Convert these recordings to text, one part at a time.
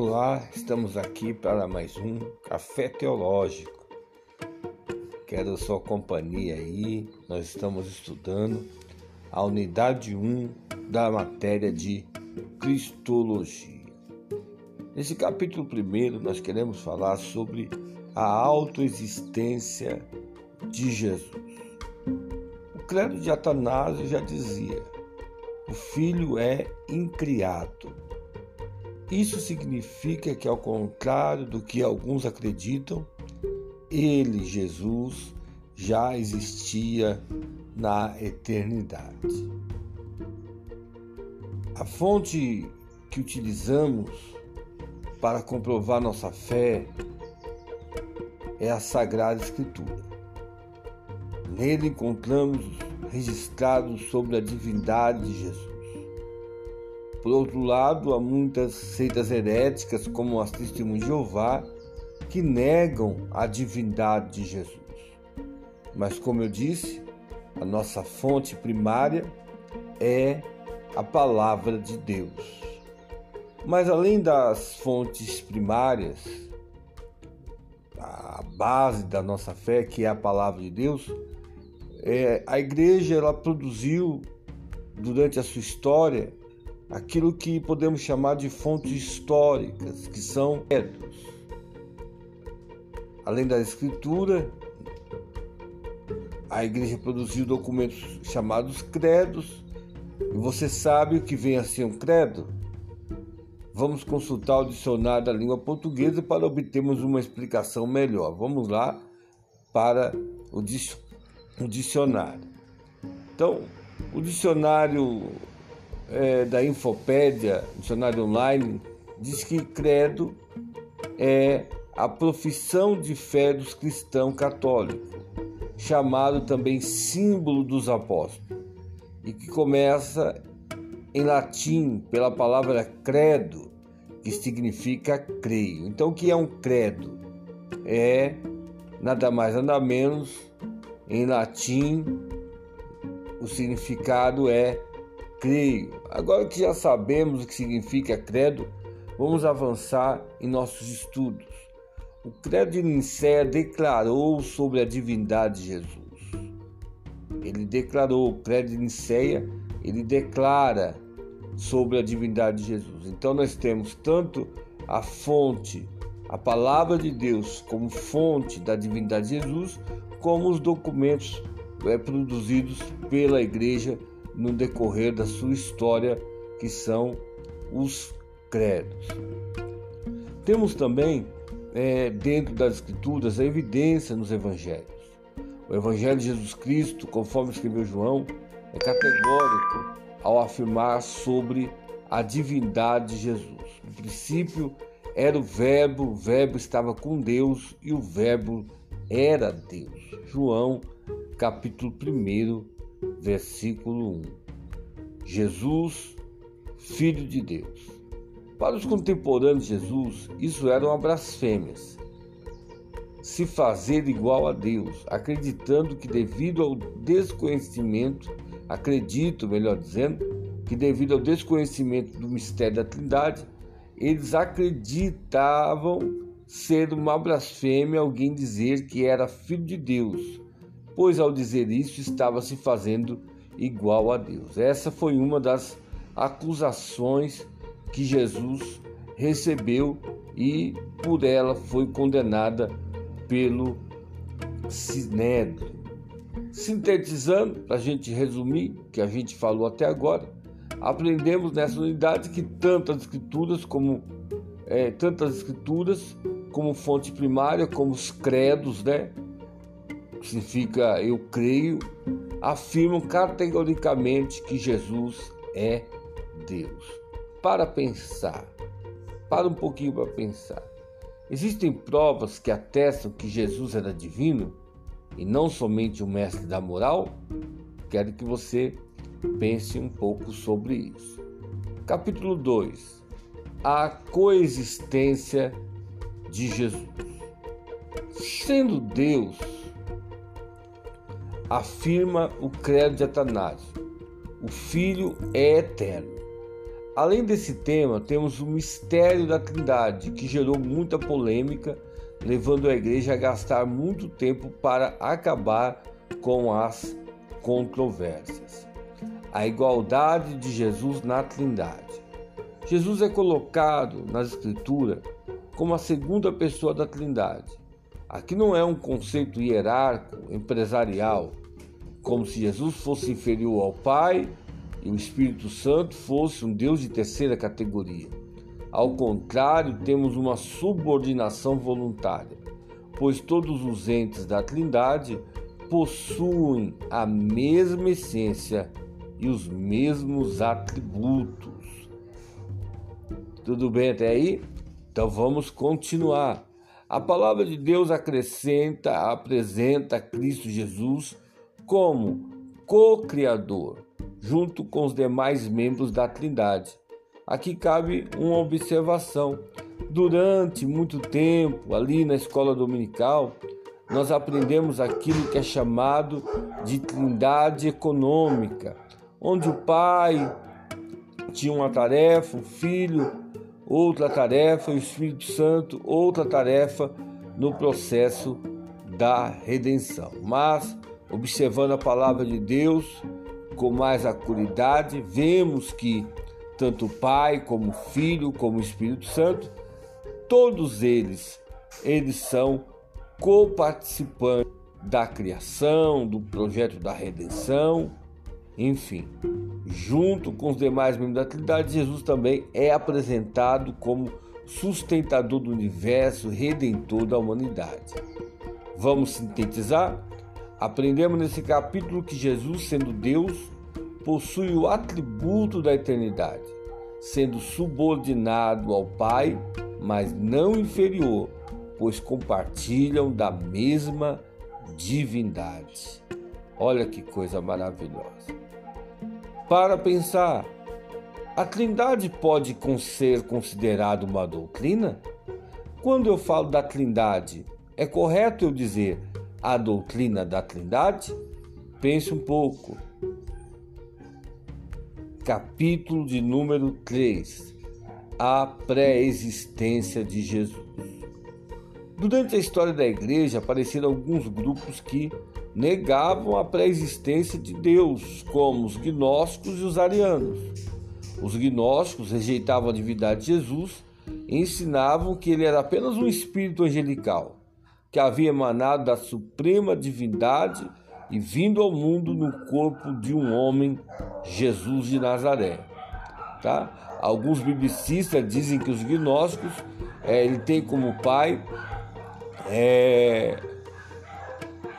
Olá, estamos aqui para mais um Café Teológico. Quero sua companhia aí. Nós estamos estudando a unidade 1 da matéria de Cristologia. Nesse capítulo primeiro, nós queremos falar sobre a autoexistência de Jesus. O credo de Atanásio já dizia: o filho é incriado isso significa que, ao contrário do que alguns acreditam, ele, Jesus, já existia na eternidade. A fonte que utilizamos para comprovar nossa fé é a Sagrada Escritura. Nele encontramos registrados sobre a divindade de Jesus. Por outro lado, há muitas seitas heréticas, como as Testemunhas de Jeová, que negam a divindade de Jesus. Mas, como eu disse, a nossa fonte primária é a palavra de Deus. Mas, além das fontes primárias, a base da nossa fé, que é a palavra de Deus, é, a igreja ela produziu durante a sua história aquilo que podemos chamar de fontes históricas, que são credos. Além da escritura, a igreja produziu documentos chamados credos. E você sabe o que vem a ser um credo? Vamos consultar o dicionário da língua portuguesa para obtermos uma explicação melhor. Vamos lá para o dicionário. Então, o dicionário é, da Infopédia, dicionário online, diz que credo é a profissão de fé dos cristãos católicos, chamado também símbolo dos apóstolos, e que começa em latim pela palavra credo, que significa creio. Então, o que é um credo? É nada mais nada menos em latim o significado é creio. Agora que já sabemos o que significa credo, vamos avançar em nossos estudos. O credo de Nicéia declarou sobre a divindade de Jesus. Ele declarou, o credo de Nicéia, ele declara sobre a divindade de Jesus. Então nós temos tanto a fonte, a palavra de Deus como fonte da divindade de Jesus, como os documentos é, produzidos pela igreja no decorrer da sua história, que são os credos. Temos também, é, dentro das Escrituras, a evidência nos Evangelhos. O Evangelho de Jesus Cristo, conforme escreveu João, é categórico ao afirmar sobre a divindade de Jesus. No princípio era o Verbo, o Verbo estava com Deus e o Verbo era Deus. João, capítulo 1, versículo 1. Jesus, Filho de Deus. Para os contemporâneos de Jesus, isso era uma blasfêmia. Se fazer igual a Deus, acreditando que devido ao desconhecimento, acredito, melhor dizendo, que devido ao desconhecimento do mistério da Trindade, eles acreditavam ser uma blasfêmia alguém dizer que era filho de Deus, pois ao dizer isso estava se fazendo igual a Deus. Essa foi uma das acusações que Jesus recebeu e por ela foi condenada pelo Sinédrio. Sintetizando, para a gente resumir o que a gente falou até agora, aprendemos nessa unidade que tantas escrituras como é, tantas escrituras como fonte primária, como os credos, né, significa eu creio, afirmam categoricamente que Jesus é Deus. Para pensar, para um pouquinho para pensar. Existem provas que atestam que Jesus era divino e não somente o mestre da moral? Quero que você pense um pouco sobre isso. Capítulo 2. A coexistência de Jesus. Sendo Deus, afirma o credo de Atanásio. O Filho é eterno. Além desse tema, temos o mistério da Trindade, que gerou muita polêmica, levando a igreja a gastar muito tempo para acabar com as controvérsias. A igualdade de Jesus na Trindade. Jesus é colocado na Escritura como a segunda pessoa da Trindade. Aqui não é um conceito hierárquico, empresarial, como se Jesus fosse inferior ao Pai e o Espírito Santo fosse um Deus de terceira categoria. Ao contrário, temos uma subordinação voluntária, pois todos os entes da Trindade possuem a mesma essência e os mesmos atributos. Tudo bem até aí? Então vamos continuar. A palavra de Deus acrescenta, apresenta Cristo Jesus como co-criador, junto com os demais membros da Trindade. Aqui cabe uma observação. Durante muito tempo, ali na escola dominical, nós aprendemos aquilo que é chamado de trindade econômica, onde o pai tinha uma tarefa, o filho outra tarefa, o Espírito Santo outra tarefa no processo da redenção. Mas, observando a palavra de Deus com mais acuridade, vemos que tanto o Pai como o Filho, como o Espírito Santo, todos eles, eles são coparticipantes da criação, do projeto da redenção, enfim. Junto com os demais membros da Trindade, Jesus também é apresentado como sustentador do universo, redentor da humanidade. Vamos sintetizar? Aprendemos nesse capítulo que Jesus, sendo Deus, possui o atributo da eternidade, sendo subordinado ao Pai, mas não inferior, pois compartilham da mesma divindade. Olha que coisa maravilhosa. Para pensar, a Trindade pode ser considerada uma doutrina? Quando eu falo da Trindade, é correto eu dizer a doutrina da Trindade? Pense um pouco. Capítulo de número 3 A pré-existência de Jesus. Durante a história da igreja apareceram alguns grupos que negavam a pré-existência de Deus, como os gnósticos e os arianos. Os gnósticos rejeitavam a divindade de Jesus e ensinavam que ele era apenas um espírito angelical que havia emanado da suprema divindade e vindo ao mundo no corpo de um homem, Jesus de Nazaré. Tá? Alguns biblicistas dizem que os gnósticos é, ele tem como pai é,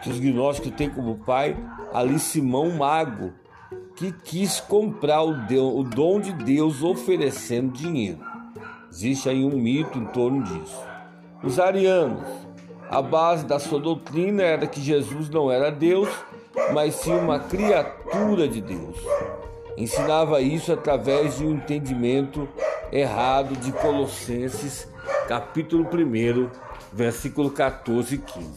que os gnósticos têm como pai ali Simão Mago, que quis comprar o, o dom de Deus oferecendo dinheiro. Existe aí um mito em torno disso. Os arianos, a base da sua doutrina era que Jesus não era Deus, mas sim uma criatura de Deus. Ensinava isso através de um entendimento errado de Colossenses, capítulo 1, versículo 14 e 15.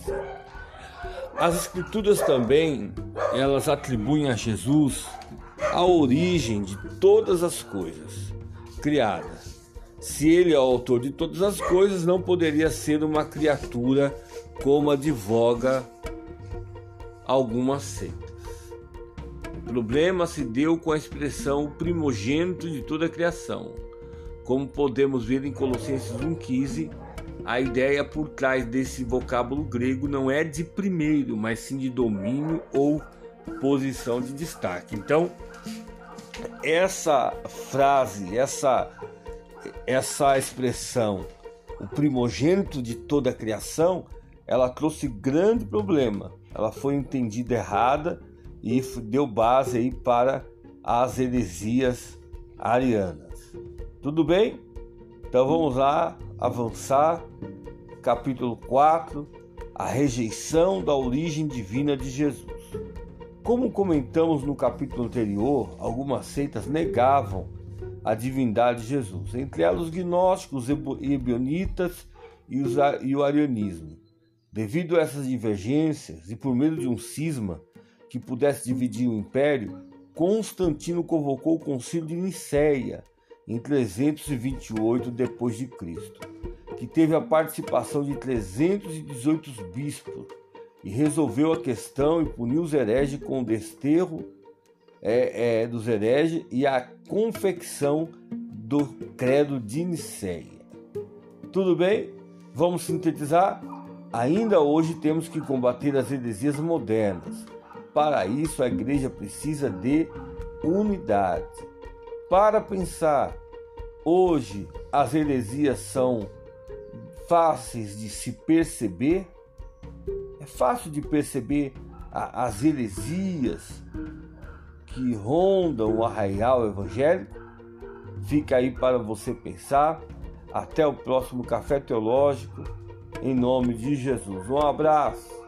As escrituras também, elas atribuem a Jesus a origem de todas as coisas criadas se ele é o autor de todas as coisas, não poderia ser uma criatura como advoga algumas seitas. O problema se deu com a expressão primogênito de toda a criação. Como podemos ver em Colossenses 1,15, a ideia por trás desse vocábulo grego não é de primeiro, mas sim de domínio ou posição de destaque. Então, essa frase, essa essa expressão, o primogênito de toda a criação, ela trouxe grande problema. Ela foi entendida errada e deu base aí para as heresias arianas. Tudo bem? Então vamos lá avançar. Capítulo 4: A rejeição da origem divina de Jesus. Como comentamos no capítulo anterior, algumas seitas negavam a divindade de Jesus, entre elas os gnósticos, os ebionitas e, os, e o arianismo. Devido a essas divergências e por meio de um cisma que pudesse dividir o império, Constantino convocou o concílio de Nicéia em 328 depois de Cristo, que teve a participação de 318 bispos e resolveu a questão e puniu os hereges com o desterro é, é, dos hereges e a confecção do credo de Nicéia. Tudo bem? Vamos sintetizar? Ainda hoje temos que combater as heresias modernas. Para isso, a igreja precisa de unidade. Para pensar, hoje as heresias são fáceis de se perceber? É fácil de perceber as heresias que rondam o arraial evangélico? Fica aí para você pensar. Até o próximo Café Teológico, em nome de Jesus. Um abraço.